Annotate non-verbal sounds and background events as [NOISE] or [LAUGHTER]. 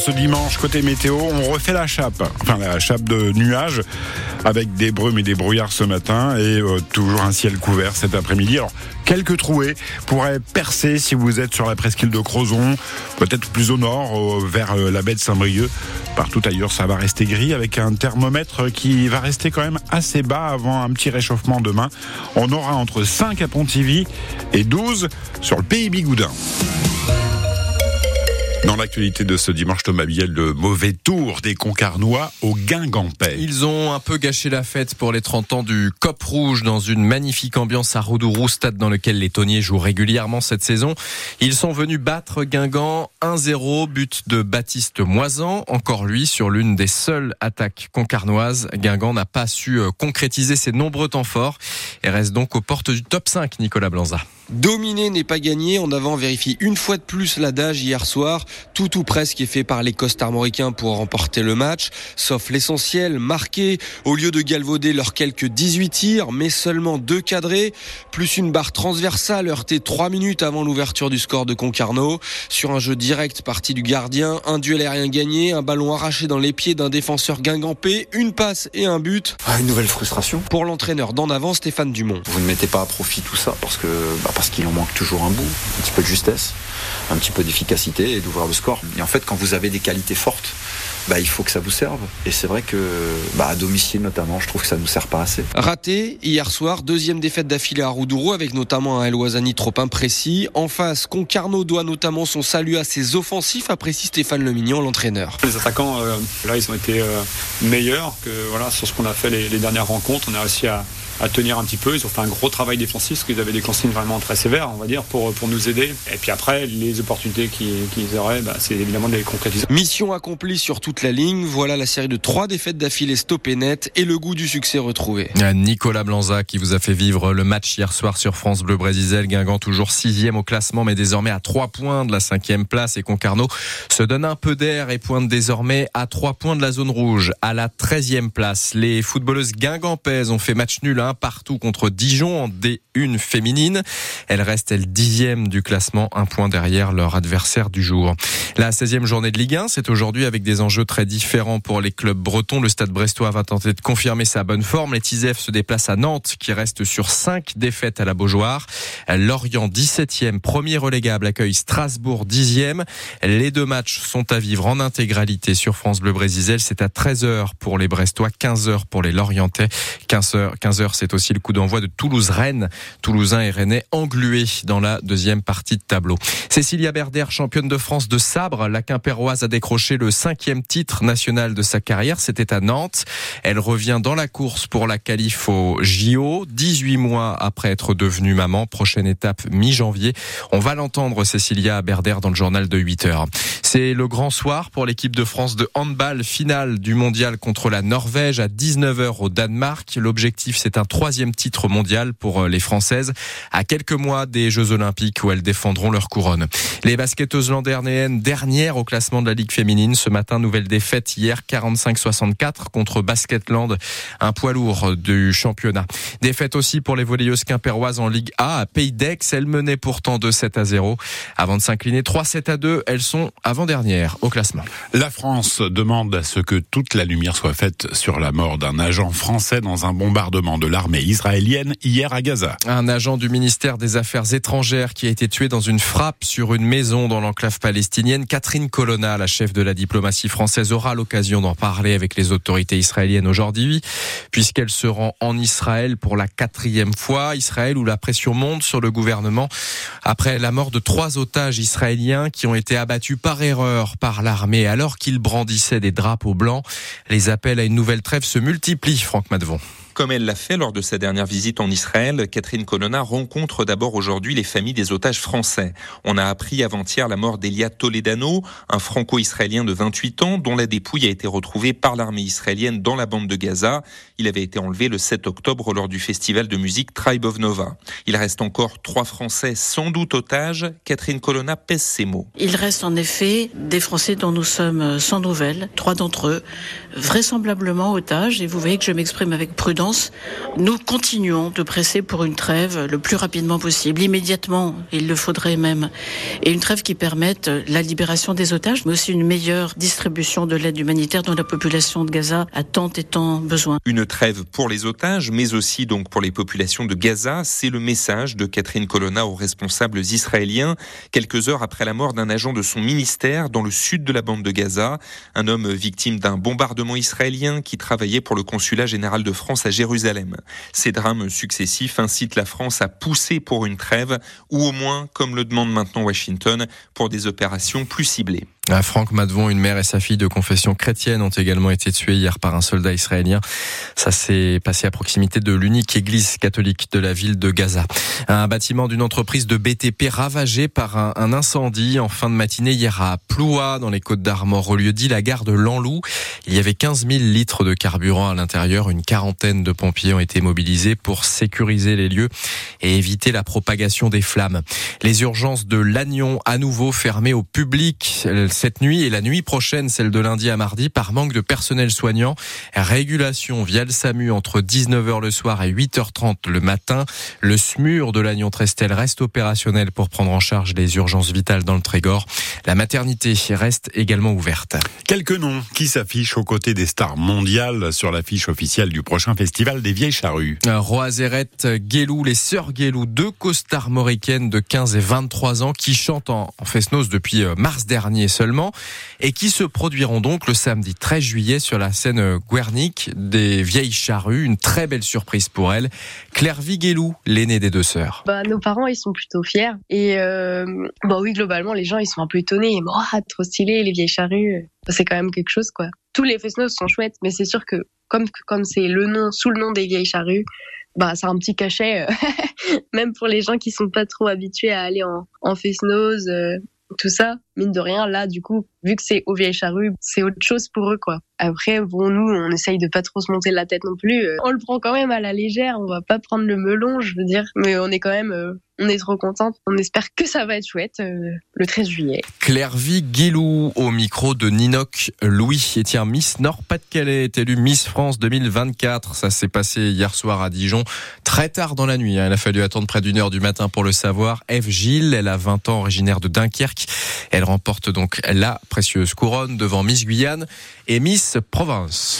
ce dimanche, côté météo, on refait la chape. Enfin, la chape de nuages avec des brumes et des brouillards ce matin et euh, toujours un ciel couvert cet après-midi. Alors, quelques trouées pourraient percer si vous êtes sur la presqu'île de Crozon, peut-être plus au nord, vers euh, la baie de Saint-Brieuc. Partout ailleurs, ça va rester gris avec un thermomètre qui va rester quand même assez bas avant un petit réchauffement demain. On aura entre 5 à Pontivy et 12 sur le pays Bigoudin. Dans l'actualité de ce dimanche, Thomas Biel, le mauvais tour des Concarnois au Guingampais. Ils ont un peu gâché la fête pour les 30 ans du Cop Rouge dans une magnifique ambiance à Roudourou, stade dans lequel les tonniers jouent régulièrement cette saison. Ils sont venus battre Guingamp 1-0, but de Baptiste Moisan. Encore lui, sur l'une des seules attaques concarnoises, Guingamp n'a pas su euh, concrétiser ses nombreux temps forts et reste donc aux portes du top 5, Nicolas Blanza. Dominer n'est pas gagné. En avant vérifie une fois de plus l'adage hier soir. Tout ou presque est fait par les costes armoricains pour remporter le match. Sauf l'essentiel, marqué. Au lieu de galvauder leurs quelques 18 tirs, mais seulement deux cadrés, plus une barre transversale heurtée 3 minutes avant l'ouverture du score de Concarneau. Sur un jeu direct parti du gardien, un duel aérien gagné, un ballon arraché dans les pieds d'un défenseur guingampé, une passe et un but. Ah, une nouvelle frustration. Pour l'entraîneur d'en avant, Stéphane Dumont. Vous ne mettez pas à profit tout ça parce que bah, parce qu'il en manque toujours un bout, un petit peu de justesse, un petit peu d'efficacité et score. Et en fait, quand vous avez des qualités fortes, bah, il faut que ça vous serve. Et c'est vrai que, bah, à domicile notamment, je trouve que ça ne nous sert pas assez. Raté hier soir, deuxième défaite d'affilée à Roudourou avec notamment un El Ouazani trop imprécis. En face, Concarneau doit notamment son salut à ses offensifs, apprécie Stéphane Lemignon, l'entraîneur. Les attaquants, euh, là, ils ont été euh, meilleurs que voilà sur ce qu'on a fait les, les dernières rencontres. On a réussi à, à tenir un petit peu. Ils ont fait un gros travail défensif parce qu'ils avaient des consignes vraiment très sévères, on va dire, pour, pour nous aider. Et puis après, les opportunités qu'ils auraient, bah, c'est évidemment de les concrétiser. Mission accomplie sur toute la ligne. Voilà la série de trois défaites d'affilée stoppées net et le goût du succès retrouvé. Nicolas Blanza qui vous a fait vivre le match hier soir sur France Bleu Brésil. Guingamp toujours sixième au classement, mais désormais à trois points de la cinquième place. Et Concarneau se donne un peu d'air et pointe désormais à trois points de la zone rouge, à la treizième place. Les footballeuses guingampaises ont fait match nul partout contre Dijon en D1 féminine. Elle reste elle dixième du classement, un point derrière leur adversaire du jour. La 16e journée de Ligue 1, c'est aujourd'hui avec des enjeux très différents pour les clubs bretons. Le Stade Brestois va tenter de confirmer sa bonne forme. Les Tisef se déplacent à Nantes qui reste sur 5 défaites à la Beaujoire. Lorient 17e, premier relégable, accueille Strasbourg 10e. Les deux matchs sont à vivre en intégralité sur France Bleu Brésil. C'est à 13h pour les Brestois, 15h pour les Lorientais. 15h, 15h c'est aussi le coup d'envoi de Toulouse-Rennes. Toulousain et Rennais englués dans la deuxième partie de tableau. Cécilia Berder, championne de France de sabre, la Quimpéroise a décroché le cinquième titre national de sa carrière. C'était à Nantes. Elle revient dans la course pour la qualif au JO, 18 mois après être devenue maman. Prochaine étape mi-janvier. On va l'entendre, Cécilia Berder, dans le journal de 8 heures. C'est le grand soir pour l'équipe de France de handball finale du mondial contre la Norvège à 19h au Danemark. L'objectif, c'est un troisième titre mondial pour les Françaises à quelques mois des Jeux Olympiques où elles défendront leur couronne. Les basketteuses landernéennes dernières au classement de la Ligue féminine. Ce matin, nouvelle défaite hier 45-64 contre Basketland, un poids lourd du championnat. Défaite aussi pour les volleyeuses quimpéroises en Ligue A à Pays d'Aix. Elles menaient pourtant 2-7 à 0 avant de s'incliner 3-7 à 2. Elles sont avant-dernières au classement. La France demande à ce que toute la lumière soit faite sur la mort d'un agent français dans un bombardement de l'armée israélienne hier à Gaza. Un agent du ministère des Affaires étrangères qui a été tué dans une frappe sur une maison dans l'enclave palestinienne. Catherine Colonna, la chef de la diplomatie française, aura l'occasion d'en parler avec les autorités israéliennes aujourd'hui, puisqu'elle se rend en Israël pour la quatrième fois. Israël où la pression monte sur le gouvernement après la mort de trois otages israéliens qui ont été abattus par erreur par l'armée alors qu'ils brandissaient des drapeaux blancs. Les appels à une nouvelle trêve se multiplient, Franck Madevon. Comme elle l'a fait lors de sa dernière visite en Israël, Catherine Colonna rencontre d'abord aujourd'hui les familles des otages français. On a appris avant-hier la mort d'Elia Toledano, un franco-israélien de 28 ans dont la dépouille a été retrouvée par l'armée israélienne dans la bande de Gaza. Il avait été enlevé le 7 octobre lors du festival de musique Tribe of Nova. Il reste encore trois Français sans doute otages. Catherine Colonna pèse ses mots. Il reste en effet des Français dont nous sommes sans nouvelles, trois d'entre eux, vraisemblablement otages, et vous voyez que je m'exprime avec prudence Nous continuons de presser pour une trêve le plus rapidement possible, immédiatement, il le faudrait même, et une trêve qui permette la libération des otages, mais aussi une meilleure distribution de l'aide humanitaire dont la population de Gaza a tant et tant besoin. Une trêve pour les otages, mais aussi donc pour les populations de Gaza, c'est le message de Catherine Colonna aux responsables israéliens, quelques heures après la mort d'un agent de son ministère dans le sud de la bande de Gaza, un homme victime d'un bombardement israélien qui travaillait pour le consulat général de France à Jérusalem. Ces drames successifs incitent la France à pousser pour une trêve, ou au moins, comme le demande maintenant Washington, pour des opérations plus ciblées. À Franck Madvon, une mère et sa fille de confession chrétienne ont également été tuées hier par un soldat israélien. Ça s'est passé à proximité de l'unique église catholique de la ville de Gaza. Un bâtiment d'une entreprise de BTP ravagé par un, incendie en fin de matinée hier à Ploua, dans les Côtes d'Armor, au lieu dit la gare de Lanlou. Il y avait 15 000 litres de carburant à l'intérieur. Une quarantaine de pompiers ont été mobilisés pour sécuriser les lieux et éviter la propagation des flammes. Les urgences de Lannion à nouveau fermées au public cette nuit et la nuit prochaine, celle de lundi à mardi, par manque de personnel soignant. Régulation via le SAMU entre 19h le soir et 8h30 le matin. Le SMUR de l'Agnon-Trestel reste opérationnel pour prendre en charge les urgences vitales dans le Trégor. La maternité reste également ouverte. Quelques noms qui s'affichent aux côtés des stars mondiales sur l'affiche officielle du prochain festival des Vieilles Charrues. Roazeret, Guélou, les sœurs Guélou, deux costards mauricaines de 15 et 23 ans qui chantent en, en Fesnos depuis euh, mars dernier et qui se produiront donc le samedi 13 juillet sur la scène Guernic des Vieilles Charrues. Une très belle surprise pour elle. Claire Viguelou, l'aînée des deux sœurs. Bah, nos parents, ils sont plutôt fiers. Et euh, bah oui, globalement, les gens, ils sont un peu étonnés. Ils oh, trop stylé, les Vieilles Charrues. C'est quand même quelque chose, quoi. Tous les fesnos sont chouettes, mais c'est sûr que comme comme c'est le nom sous le nom des Vieilles Charrues, bah c'est un petit cachet euh, [LAUGHS] même pour les gens qui sont pas trop habitués à aller en, en fesnos euh, tout ça, mine de rien, là, du coup, vu que c'est au vieilles charrues, c'est autre chose pour eux, quoi. Après, bon, nous, on essaye de pas trop se monter la tête non plus. Euh, on le prend quand même à la légère, on va pas prendre le melon, je veux dire. Mais on est quand même, euh, on est trop contente. On espère que ça va être chouette euh, le 13 juillet. Clairvy Guilou au micro de Ninoc Louis. Et tiens, Miss Nord-Pas-de-Calais est élue Miss France 2024. Ça s'est passé hier soir à Dijon, très tard dans la nuit. Hein. Il a fallu attendre près d'une heure du matin pour le savoir. Eve Gilles, elle a 20 ans, originaire de Dunkerque. Elle remporte donc la précieuse couronne devant Miss Guyane et Miss Provence.